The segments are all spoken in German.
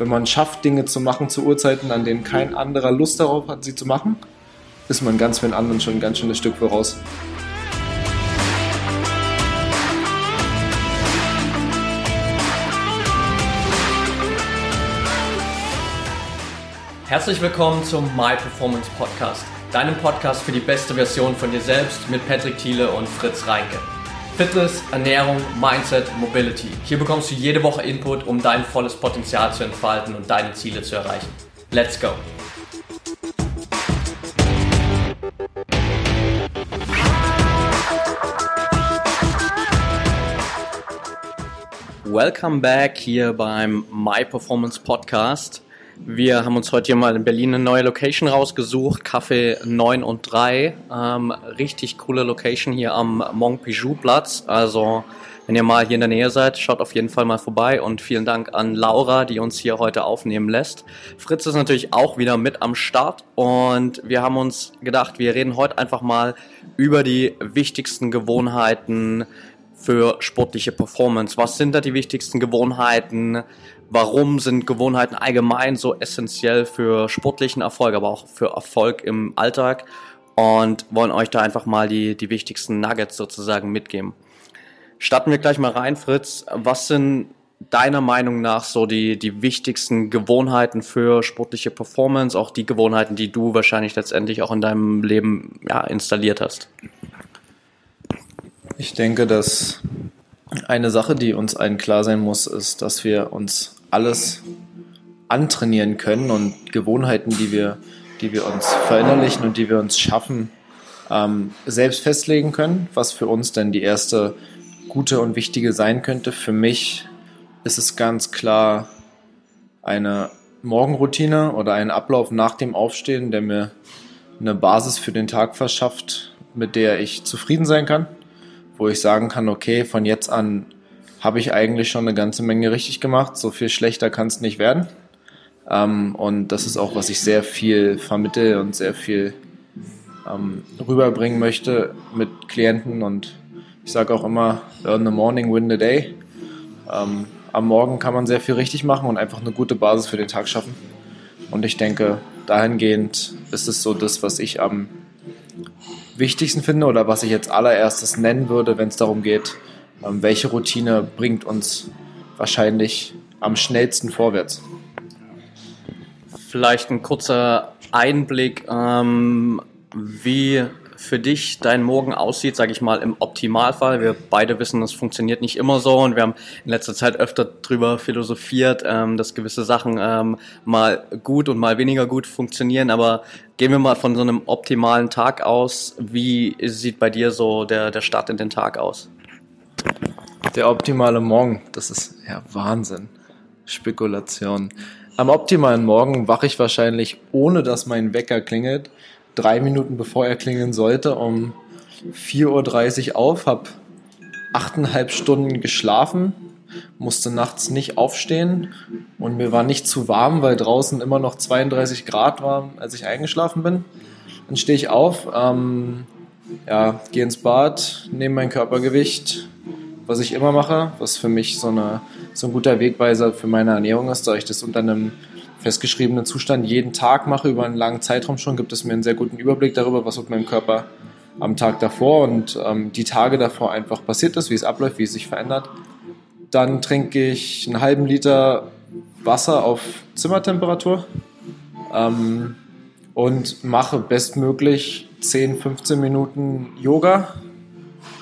wenn man schafft, Dinge zu machen zu Uhrzeiten, an denen kein anderer Lust darauf hat, sie zu machen, ist man ganz vielen anderen schon ein ganz schönes Stück voraus. Herzlich willkommen zum My Performance Podcast, deinem Podcast für die beste Version von dir selbst mit Patrick Thiele und Fritz Reinke. Fitness, Ernährung, Mindset, Mobility. Hier bekommst du jede Woche Input, um dein volles Potenzial zu entfalten und deine Ziele zu erreichen. Let's go! Welcome back hier beim My Performance Podcast. Wir haben uns heute hier mal in Berlin eine neue Location rausgesucht, Café 9 und 3. Ähm, richtig coole Location hier am Montpijou Platz. Also, wenn ihr mal hier in der Nähe seid, schaut auf jeden Fall mal vorbei und vielen Dank an Laura, die uns hier heute aufnehmen lässt. Fritz ist natürlich auch wieder mit am Start und wir haben uns gedacht, wir reden heute einfach mal über die wichtigsten Gewohnheiten für sportliche Performance. Was sind da die wichtigsten Gewohnheiten? warum sind Gewohnheiten allgemein so essentiell für sportlichen Erfolg, aber auch für Erfolg im Alltag und wollen euch da einfach mal die, die wichtigsten Nuggets sozusagen mitgeben. Starten wir gleich mal rein, Fritz. Was sind deiner Meinung nach so die, die wichtigsten Gewohnheiten für sportliche Performance, auch die Gewohnheiten, die du wahrscheinlich letztendlich auch in deinem Leben ja, installiert hast? Ich denke, dass eine Sache, die uns allen klar sein muss, ist, dass wir uns alles antrainieren können und Gewohnheiten, die wir, die wir uns verinnerlichen und die wir uns schaffen, ähm, selbst festlegen können, was für uns denn die erste gute und wichtige sein könnte. Für mich ist es ganz klar eine Morgenroutine oder ein Ablauf nach dem Aufstehen, der mir eine Basis für den Tag verschafft, mit der ich zufrieden sein kann, wo ich sagen kann, okay, von jetzt an habe ich eigentlich schon eine ganze Menge richtig gemacht. So viel schlechter kann es nicht werden. Ähm, und das ist auch, was ich sehr viel vermittel und sehr viel ähm, rüberbringen möchte mit Klienten. Und ich sage auch immer, earn the morning, win the day. Ähm, am Morgen kann man sehr viel richtig machen und einfach eine gute Basis für den Tag schaffen. Und ich denke, dahingehend ist es so das, was ich am wichtigsten finde oder was ich jetzt allererstes nennen würde, wenn es darum geht, ähm, welche Routine bringt uns wahrscheinlich am schnellsten vorwärts? Vielleicht ein kurzer Einblick, ähm, wie für dich dein Morgen aussieht, sage ich mal, im Optimalfall. Wir beide wissen, das funktioniert nicht immer so und wir haben in letzter Zeit öfter drüber philosophiert, ähm, dass gewisse Sachen ähm, mal gut und mal weniger gut funktionieren. Aber gehen wir mal von so einem optimalen Tag aus. Wie sieht bei dir so der, der Start in den Tag aus? Der optimale Morgen, das ist ja Wahnsinn. Spekulation. Am optimalen Morgen wache ich wahrscheinlich, ohne dass mein Wecker klingelt, drei Minuten bevor er klingeln sollte, um 4.30 Uhr auf, habe achteinhalb Stunden geschlafen, musste nachts nicht aufstehen und mir war nicht zu warm, weil draußen immer noch 32 Grad waren, als ich eingeschlafen bin. Dann stehe ich auf, ähm, ja, gehe ins Bad, nehme mein Körpergewicht, was ich immer mache, was für mich so, eine, so ein guter Wegweiser für meine Ernährung ist, da ich das unter einem festgeschriebenen Zustand jeden Tag mache, über einen langen Zeitraum schon, gibt es mir einen sehr guten Überblick darüber, was mit meinem Körper am Tag davor und ähm, die Tage davor einfach passiert ist, wie es abläuft, wie es sich verändert. Dann trinke ich einen halben Liter Wasser auf Zimmertemperatur ähm, und mache bestmöglich 10, 15 Minuten Yoga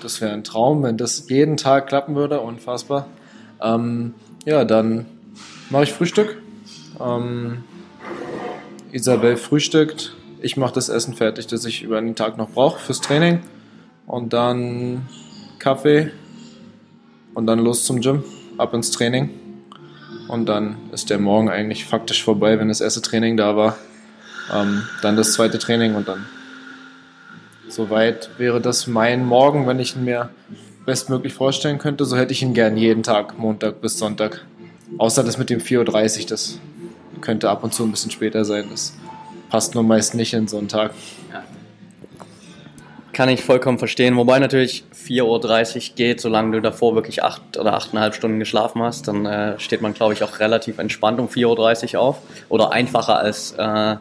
das wäre ein Traum, wenn das jeden Tag klappen würde, unfassbar. Ähm, ja, dann mache ich Frühstück. Ähm, Isabel frühstückt. Ich mache das Essen fertig, das ich über den Tag noch brauche fürs Training. Und dann Kaffee. Und dann los zum Gym, ab ins Training. Und dann ist der Morgen eigentlich faktisch vorbei, wenn das erste Training da war. Ähm, dann das zweite Training und dann Soweit wäre das mein Morgen, wenn ich ihn mir bestmöglich vorstellen könnte. So hätte ich ihn gern jeden Tag, Montag bis Sonntag. Außer das mit dem 4.30 Uhr, das könnte ab und zu ein bisschen später sein. Das passt nur meist nicht in so einen Tag. kann ich vollkommen verstehen. Wobei natürlich 4.30 Uhr geht, solange du davor wirklich acht oder achteinhalb Stunden geschlafen hast, dann äh, steht man, glaube ich, auch relativ entspannt um 4.30 Uhr auf. Oder einfacher als äh,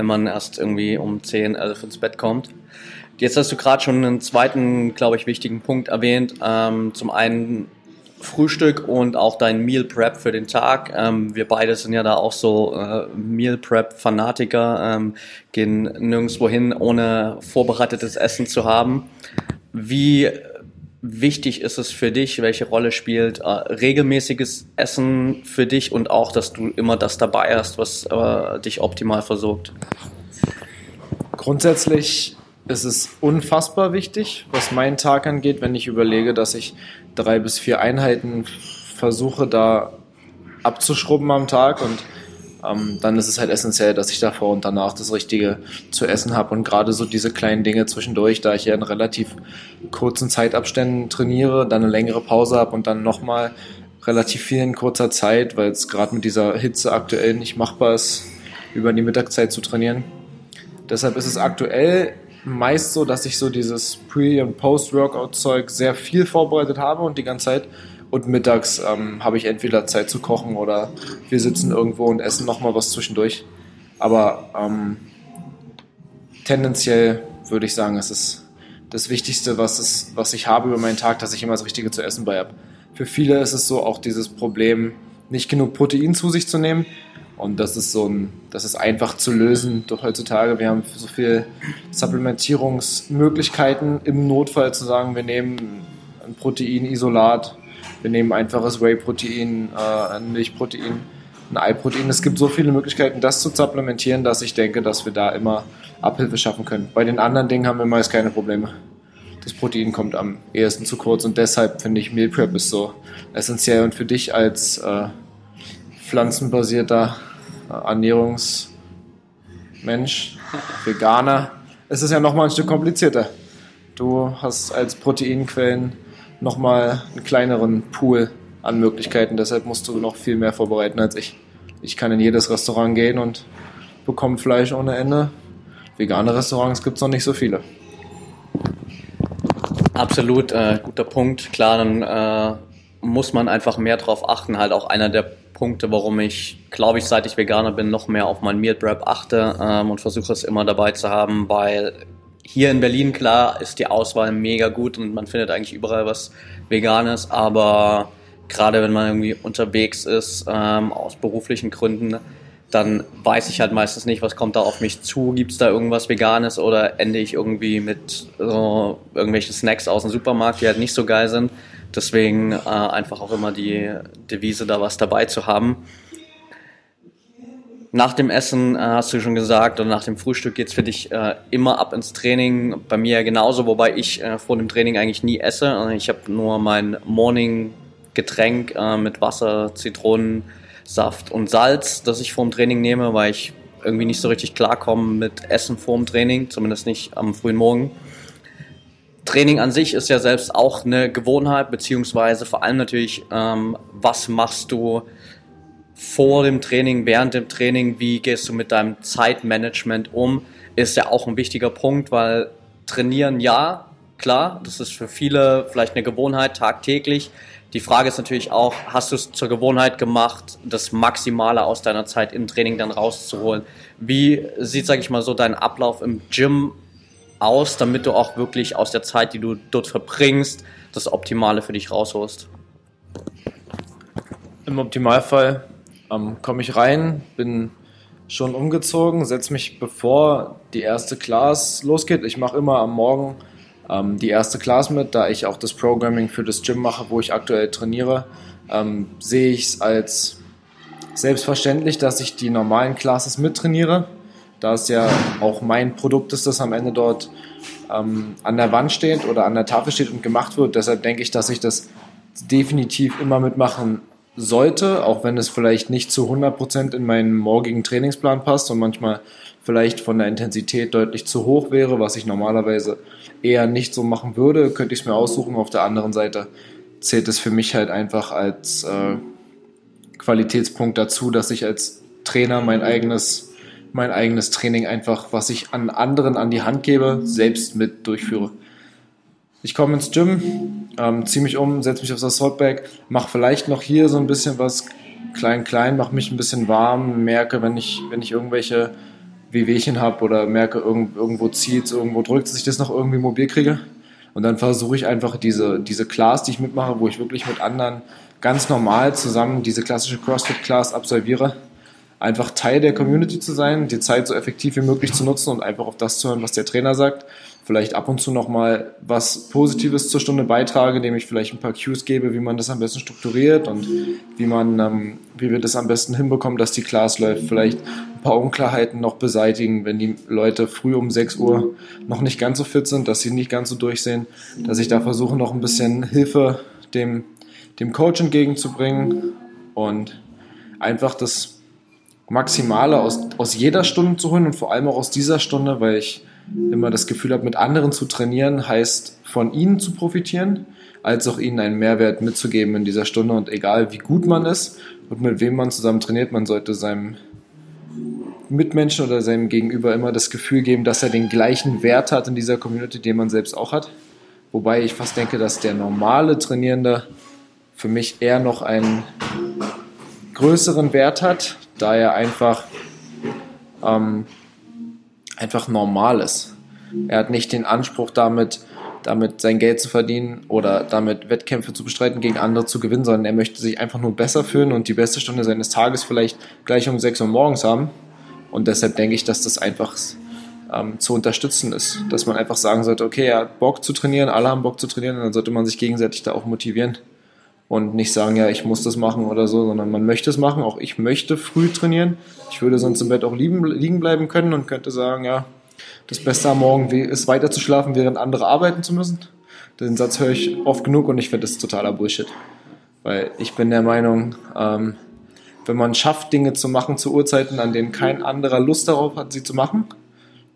wenn man erst irgendwie um 10, 11 ins Bett kommt. Jetzt hast du gerade schon einen zweiten, glaube ich, wichtigen Punkt erwähnt. Ähm, zum einen Frühstück und auch dein Meal Prep für den Tag. Ähm, wir beide sind ja da auch so äh, Meal Prep Fanatiker, ähm, gehen nirgendwo hin, ohne vorbereitetes Essen zu haben. Wie wichtig ist es für dich? Welche Rolle spielt äh, regelmäßiges Essen für dich und auch, dass du immer das dabei hast, was äh, dich optimal versorgt? Grundsätzlich ist es unfassbar wichtig, was meinen Tag angeht, wenn ich überlege, dass ich drei bis vier Einheiten versuche da abzuschrubben am Tag und ähm, dann ist es halt essentiell, dass ich davor und danach das Richtige zu essen habe und gerade so diese kleinen Dinge zwischendurch, da ich ja in relativ kurzen Zeitabständen trainiere, dann eine längere Pause habe und dann nochmal relativ viel in kurzer Zeit, weil es gerade mit dieser Hitze aktuell nicht machbar ist, über die Mittagszeit zu trainieren. Deshalb ist es aktuell meist so, dass ich so dieses Pre- und Post-Workout-Zeug sehr viel vorbereitet habe und die ganze Zeit. Und mittags ähm, habe ich entweder Zeit zu kochen oder wir sitzen irgendwo und essen nochmal was zwischendurch. Aber ähm, tendenziell würde ich sagen, es ist das Wichtigste, was, es, was ich habe über meinen Tag, dass ich immer das Richtige zu essen bei habe. Für viele ist es so auch dieses Problem, nicht genug Protein zu sich zu nehmen. Und das ist so ein, das ist einfach zu lösen durch heutzutage. Wir haben so viele Supplementierungsmöglichkeiten im Notfall zu sagen, wir nehmen ein Proteinisolat, wir nehmen einfaches Whey-Protein, äh, ein Milchprotein, ein Ei-Protein. Es gibt so viele Möglichkeiten, das zu supplementieren, dass ich denke, dass wir da immer Abhilfe schaffen können. Bei den anderen Dingen haben wir meist keine Probleme. Das Protein kommt am ehesten zu kurz und deshalb finde ich Meal Prep ist so essentiell und für dich als äh, pflanzenbasierter Ernährungsmensch, Veganer, es ist ja nochmal ein Stück komplizierter. Du hast als Proteinquellen nochmal einen kleineren Pool an Möglichkeiten, deshalb musst du noch viel mehr vorbereiten als ich. Ich kann in jedes Restaurant gehen und bekomme Fleisch ohne Ende. Vegane Restaurants gibt es noch nicht so viele. Absolut, äh, guter Punkt. Klar, dann äh, muss man einfach mehr darauf achten. Halt auch einer der Punkte, warum ich, glaube ich, seit ich Veganer bin, noch mehr auf mein Meal Prep achte ähm, und versuche es immer dabei zu haben, weil hier in Berlin, klar, ist die Auswahl mega gut und man findet eigentlich überall was Veganes, aber gerade wenn man irgendwie unterwegs ist, ähm, aus beruflichen Gründen, dann weiß ich halt meistens nicht, was kommt da auf mich zu. Gibt es da irgendwas Veganes oder ende ich irgendwie mit so irgendwelchen Snacks aus dem Supermarkt, die halt nicht so geil sind. Deswegen äh, einfach auch immer die Devise, da was dabei zu haben. Nach dem Essen äh, hast du schon gesagt, oder nach dem Frühstück geht's für dich äh, immer ab ins Training. Bei mir genauso, wobei ich äh, vor dem Training eigentlich nie esse. Also ich habe nur mein Morning-Getränk äh, mit Wasser, Zitronensaft und Salz, das ich vor dem Training nehme, weil ich irgendwie nicht so richtig klarkomme mit Essen vor dem Training, zumindest nicht am frühen Morgen. Training an sich ist ja selbst auch eine Gewohnheit, beziehungsweise vor allem natürlich, ähm, was machst du vor dem Training, während dem Training, wie gehst du mit deinem Zeitmanagement um, ist ja auch ein wichtiger Punkt, weil trainieren ja, klar, das ist für viele vielleicht eine Gewohnheit tagtäglich. Die Frage ist natürlich auch, hast du es zur Gewohnheit gemacht, das Maximale aus deiner Zeit im Training dann rauszuholen? Wie sieht, sag ich mal, so dein Ablauf im Gym aus, damit du auch wirklich aus der Zeit, die du dort verbringst, das Optimale für dich rausholst? Im Optimalfall ähm, komme ich rein, bin schon umgezogen, setze mich bevor die erste Class losgeht. Ich mache immer am Morgen ähm, die erste Class mit, da ich auch das Programming für das Gym mache, wo ich aktuell trainiere. Ähm, sehe ich es als selbstverständlich, dass ich die normalen Classes mittrainiere da es ja auch mein Produkt ist, das am Ende dort ähm, an der Wand steht oder an der Tafel steht und gemacht wird. Deshalb denke ich, dass ich das definitiv immer mitmachen sollte, auch wenn es vielleicht nicht zu 100% in meinen morgigen Trainingsplan passt und manchmal vielleicht von der Intensität deutlich zu hoch wäre, was ich normalerweise eher nicht so machen würde, könnte ich es mir aussuchen. Auf der anderen Seite zählt es für mich halt einfach als äh, Qualitätspunkt dazu, dass ich als Trainer mein eigenes mein eigenes Training einfach, was ich an anderen an die Hand gebe, selbst mit durchführe. Ich komme ins Gym, ähm, ziehe mich um, setze mich auf das Saltbag, mache vielleicht noch hier so ein bisschen was klein, klein, mache mich ein bisschen warm, merke, wenn ich, wenn ich irgendwelche Wehwehchen habe oder merke, irgend, irgendwo zieht irgendwo drückt, dass ich das noch irgendwie mobil kriege. Und dann versuche ich einfach diese, diese Class, die ich mitmache, wo ich wirklich mit anderen ganz normal zusammen diese klassische CrossFit-Class absolviere, einfach Teil der Community zu sein, die Zeit so effektiv wie möglich zu nutzen und einfach auf das zu hören, was der Trainer sagt. Vielleicht ab und zu nochmal was Positives zur Stunde beitrage, indem ich vielleicht ein paar Cues gebe, wie man das am besten strukturiert und wie man, ähm, wie wir das am besten hinbekommen, dass die Class läuft. Vielleicht ein paar Unklarheiten noch beseitigen, wenn die Leute früh um 6 Uhr noch nicht ganz so fit sind, dass sie nicht ganz so durchsehen, dass ich da versuche, noch ein bisschen Hilfe dem, dem Coach entgegenzubringen und einfach das Maximale aus, aus jeder Stunde zu holen und vor allem auch aus dieser Stunde, weil ich immer das Gefühl habe, mit anderen zu trainieren, heißt von ihnen zu profitieren, als auch ihnen einen Mehrwert mitzugeben in dieser Stunde. Und egal wie gut man ist und mit wem man zusammen trainiert, man sollte seinem Mitmenschen oder seinem Gegenüber immer das Gefühl geben, dass er den gleichen Wert hat in dieser Community, den man selbst auch hat. Wobei ich fast denke, dass der normale Trainierende für mich eher noch einen größeren Wert hat, da er einfach, ähm, einfach normal ist. Er hat nicht den Anspruch damit, damit sein Geld zu verdienen oder damit Wettkämpfe zu bestreiten, gegen andere zu gewinnen, sondern er möchte sich einfach nur besser fühlen und die beste Stunde seines Tages vielleicht gleich um 6 Uhr morgens haben. Und deshalb denke ich, dass das einfach ähm, zu unterstützen ist. Dass man einfach sagen sollte, okay, er hat Bock zu trainieren, alle haben Bock zu trainieren, und dann sollte man sich gegenseitig da auch motivieren und nicht sagen, ja, ich muss das machen oder so, sondern man möchte es machen. Auch ich möchte früh trainieren. Ich würde sonst im Bett auch liegen, liegen bleiben können und könnte sagen, ja, das Beste am Morgen ist weiter zu schlafen, während andere arbeiten zu müssen. Den Satz höre ich oft genug und ich finde das totaler Bullshit. Weil ich bin der Meinung, ähm, wenn man schafft, Dinge zu machen zu Uhrzeiten, an denen kein anderer Lust darauf hat, sie zu machen,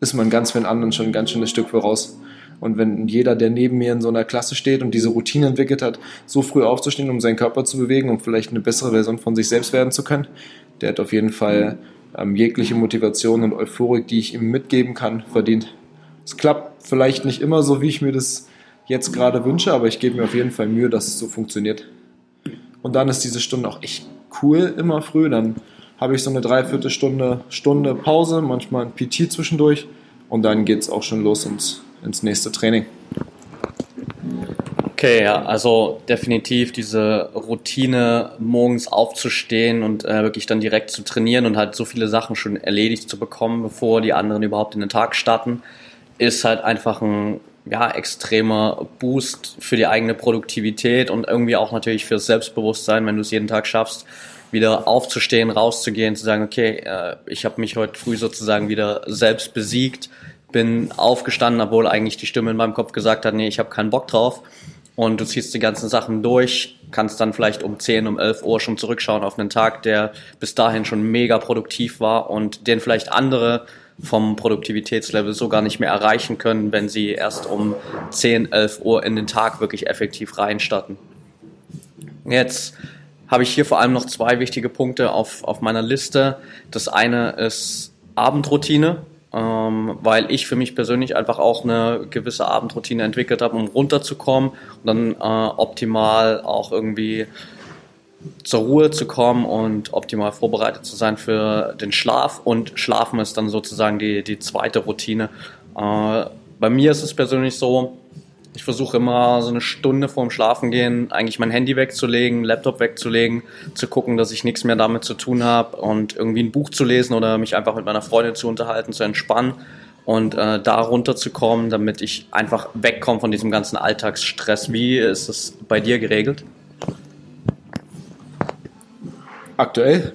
ist man ganz vielen anderen schon ein ganz schönes Stück voraus. Und wenn jeder, der neben mir in so einer Klasse steht und diese Routine entwickelt hat, so früh aufzustehen, um seinen Körper zu bewegen, um vielleicht eine bessere Version von sich selbst werden zu können, der hat auf jeden Fall ähm, jegliche Motivation und Euphorik, die ich ihm mitgeben kann, verdient. Es klappt vielleicht nicht immer so, wie ich mir das jetzt gerade wünsche, aber ich gebe mir auf jeden Fall Mühe, dass es so funktioniert. Und dann ist diese Stunde auch echt cool, immer früh. Dann habe ich so eine Dreiviertelstunde Stunde Pause, manchmal ein PT zwischendurch und dann geht es auch schon los ins ins nächste Training. Okay, ja, also definitiv diese Routine, morgens aufzustehen und äh, wirklich dann direkt zu trainieren und halt so viele Sachen schon erledigt zu bekommen, bevor die anderen überhaupt in den Tag starten, ist halt einfach ein ja, extremer Boost für die eigene Produktivität und irgendwie auch natürlich fürs Selbstbewusstsein, wenn du es jeden Tag schaffst, wieder aufzustehen, rauszugehen, zu sagen, okay, äh, ich habe mich heute früh sozusagen wieder selbst besiegt, bin aufgestanden, obwohl eigentlich die Stimme in meinem Kopf gesagt hat, nee, ich habe keinen Bock drauf. Und du ziehst die ganzen Sachen durch, kannst dann vielleicht um 10, um 11 Uhr schon zurückschauen auf einen Tag, der bis dahin schon mega produktiv war und den vielleicht andere vom Produktivitätslevel so gar nicht mehr erreichen können, wenn sie erst um 10, 11 Uhr in den Tag wirklich effektiv reinstarten. Jetzt habe ich hier vor allem noch zwei wichtige Punkte auf, auf meiner Liste. Das eine ist Abendroutine ähm, weil ich für mich persönlich einfach auch eine gewisse Abendroutine entwickelt habe, um runterzukommen und dann äh, optimal auch irgendwie zur Ruhe zu kommen und optimal vorbereitet zu sein für den Schlaf. Und Schlafen ist dann sozusagen die, die zweite Routine. Äh, bei mir ist es persönlich so, ich versuche immer so eine Stunde vorm Schlafengehen eigentlich mein Handy wegzulegen, Laptop wegzulegen, zu gucken, dass ich nichts mehr damit zu tun habe und irgendwie ein Buch zu lesen oder mich einfach mit meiner Freundin zu unterhalten, zu entspannen und äh, da runterzukommen, damit ich einfach wegkomme von diesem ganzen Alltagsstress. Wie ist es bei dir geregelt? Aktuell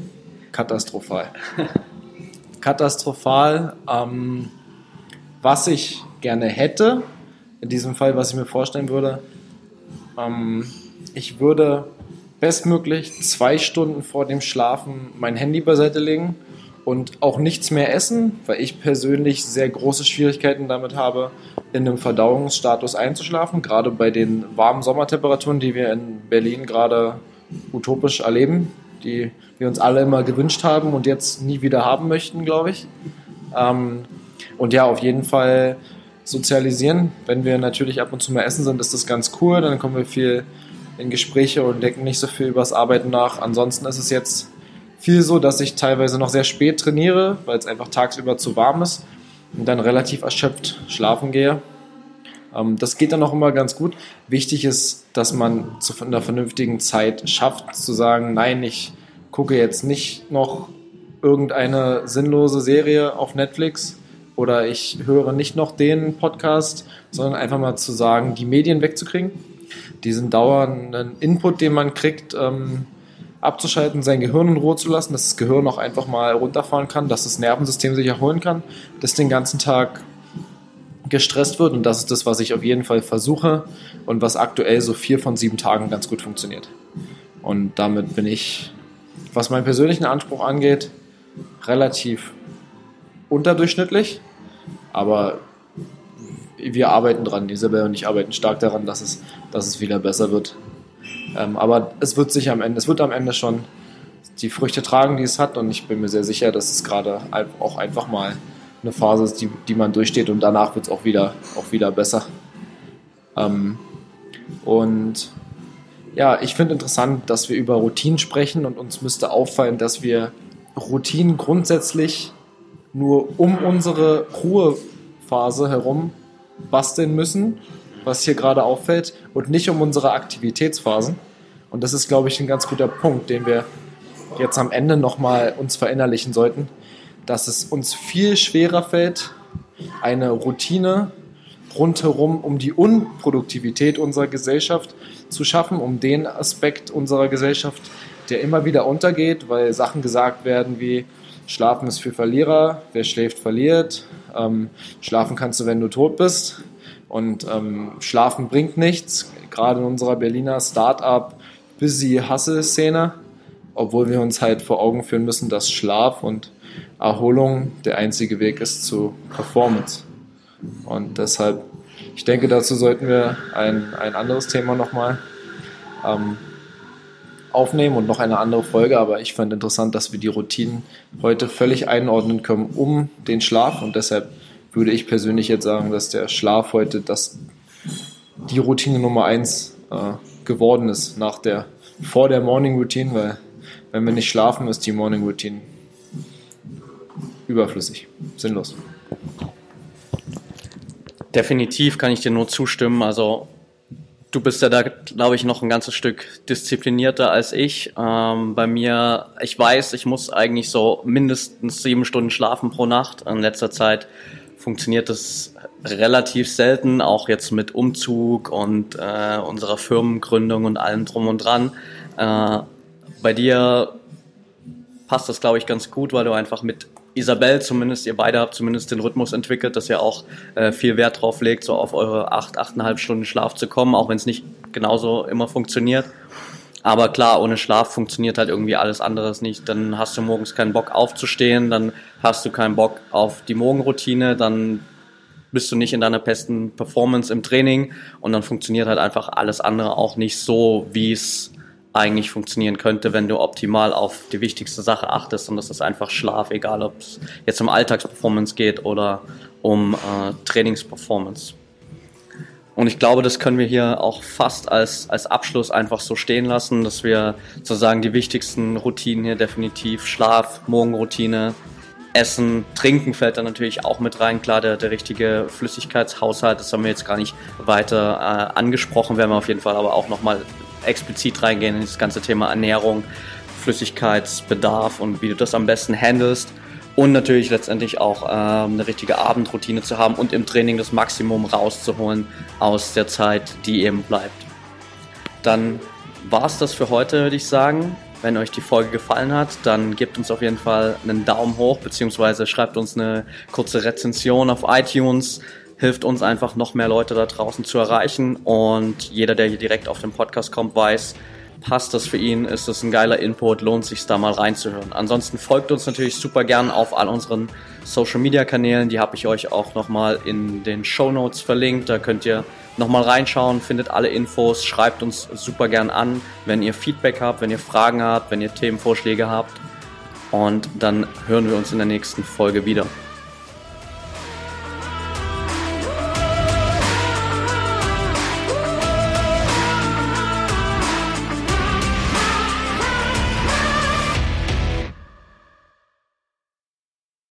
katastrophal. katastrophal. Ähm, was ich gerne hätte, in diesem Fall, was ich mir vorstellen würde, ähm, ich würde bestmöglich zwei Stunden vor dem Schlafen mein Handy beiseite legen und auch nichts mehr essen, weil ich persönlich sehr große Schwierigkeiten damit habe, in einem Verdauungsstatus einzuschlafen, gerade bei den warmen Sommertemperaturen, die wir in Berlin gerade utopisch erleben. die wir uns alle immer gewünscht haben und jetzt nie wieder haben möchten, glaube ich. Ähm, und ja, auf jeden Fall sozialisieren. Wenn wir natürlich ab und zu mal essen sind, ist das ganz cool. Dann kommen wir viel in Gespräche und denken nicht so viel über das Arbeiten nach. Ansonsten ist es jetzt viel so, dass ich teilweise noch sehr spät trainiere, weil es einfach tagsüber zu warm ist und dann relativ erschöpft schlafen gehe. Ähm, das geht dann auch immer ganz gut. Wichtig ist, dass man zu einer vernünftigen Zeit schafft, zu sagen, nein, ich gucke jetzt nicht noch irgendeine sinnlose Serie auf Netflix oder ich höre nicht noch den Podcast, sondern einfach mal zu sagen, die Medien wegzukriegen, diesen dauernden Input, den man kriegt, ähm, abzuschalten, sein Gehirn in Ruhe zu lassen, dass das Gehirn auch einfach mal runterfahren kann, dass das Nervensystem sich erholen kann, das den ganzen Tag gestresst wird. Und das ist das, was ich auf jeden Fall versuche und was aktuell so vier von sieben Tagen ganz gut funktioniert. Und damit bin ich, was meinen persönlichen Anspruch angeht, relativ unterdurchschnittlich, aber wir arbeiten dran. Isabel und ich arbeiten stark daran, dass es, dass es wieder besser wird. Ähm, aber es wird sich am Ende, es wird am Ende schon die Früchte tragen, die es hat und ich bin mir sehr sicher, dass es gerade auch einfach mal eine Phase ist, die, die man durchsteht und danach wird es auch wieder, auch wieder besser. Ähm, und ja, ich finde interessant, dass wir über Routinen sprechen und uns müsste auffallen, dass wir Routinen grundsätzlich nur um unsere Ruhephase herum basteln müssen, was hier gerade auffällt, und nicht um unsere Aktivitätsphasen. Und das ist, glaube ich, ein ganz guter Punkt, den wir jetzt am Ende nochmal uns verinnerlichen sollten, dass es uns viel schwerer fällt, eine Routine rundherum um die Unproduktivität unserer Gesellschaft zu schaffen, um den Aspekt unserer Gesellschaft, der immer wieder untergeht, weil Sachen gesagt werden wie Schlafen ist für Verlierer, wer schläft, verliert, ähm, schlafen kannst du, wenn du tot bist. Und ähm, Schlafen bringt nichts, gerade in unserer Berliner Start-up busy Hustle-Szene, obwohl wir uns halt vor Augen führen müssen, dass Schlaf und Erholung der einzige Weg ist zu Performance. Und deshalb, ich denke, dazu sollten wir ein, ein anderes Thema nochmal ähm, aufnehmen und noch eine andere Folge. Aber ich fand interessant, dass wir die Routinen heute völlig einordnen können um den Schlaf. Und deshalb würde ich persönlich jetzt sagen, dass der Schlaf heute das, die Routine Nummer eins äh, geworden ist nach der, vor der Morning Routine, weil wenn wir nicht schlafen, ist die Morning Routine überflüssig, sinnlos. Definitiv kann ich dir nur zustimmen. Also du bist ja da, glaube ich, noch ein ganzes Stück disziplinierter als ich. Ähm, bei mir, ich weiß, ich muss eigentlich so mindestens sieben Stunden schlafen pro Nacht. In letzter Zeit funktioniert das relativ selten, auch jetzt mit Umzug und äh, unserer Firmengründung und allem drum und dran. Äh, bei dir passt das, glaube ich, ganz gut, weil du einfach mit Isabel zumindest, ihr beide habt zumindest den Rhythmus entwickelt, dass ihr auch äh, viel Wert drauf legt, so auf eure acht, achteinhalb Stunden Schlaf zu kommen, auch wenn es nicht genauso immer funktioniert. Aber klar, ohne Schlaf funktioniert halt irgendwie alles anderes nicht. Dann hast du morgens keinen Bock aufzustehen, dann hast du keinen Bock auf die Morgenroutine, dann bist du nicht in deiner besten Performance im Training und dann funktioniert halt einfach alles andere auch nicht so, wie es eigentlich funktionieren könnte, wenn du optimal auf die wichtigste Sache achtest und das ist einfach Schlaf, egal ob es jetzt um Alltagsperformance geht oder um äh, Trainingsperformance. Und ich glaube, das können wir hier auch fast als, als Abschluss einfach so stehen lassen, dass wir sozusagen die wichtigsten Routinen hier definitiv Schlaf, Morgenroutine, Essen, Trinken fällt da natürlich auch mit rein. Klar, der, der richtige Flüssigkeitshaushalt, das haben wir jetzt gar nicht weiter äh, angesprochen, werden wir auf jeden Fall aber auch nochmal explizit reingehen in das ganze Thema Ernährung, Flüssigkeitsbedarf und wie du das am besten handelst. Und natürlich letztendlich auch ähm, eine richtige Abendroutine zu haben und im Training das Maximum rauszuholen aus der Zeit, die eben bleibt. Dann war es das für heute, würde ich sagen. Wenn euch die Folge gefallen hat, dann gebt uns auf jeden Fall einen Daumen hoch, beziehungsweise schreibt uns eine kurze Rezension auf iTunes hilft uns einfach noch mehr Leute da draußen zu erreichen. Und jeder, der hier direkt auf den Podcast kommt, weiß, passt das für ihn, ist das ein geiler Input, lohnt sich da mal reinzuhören. Ansonsten folgt uns natürlich super gern auf all unseren Social Media Kanälen, die habe ich euch auch nochmal in den Show Notes verlinkt. Da könnt ihr nochmal reinschauen, findet alle Infos, schreibt uns super gern an, wenn ihr Feedback habt, wenn ihr Fragen habt, wenn ihr Themenvorschläge habt. Und dann hören wir uns in der nächsten Folge wieder.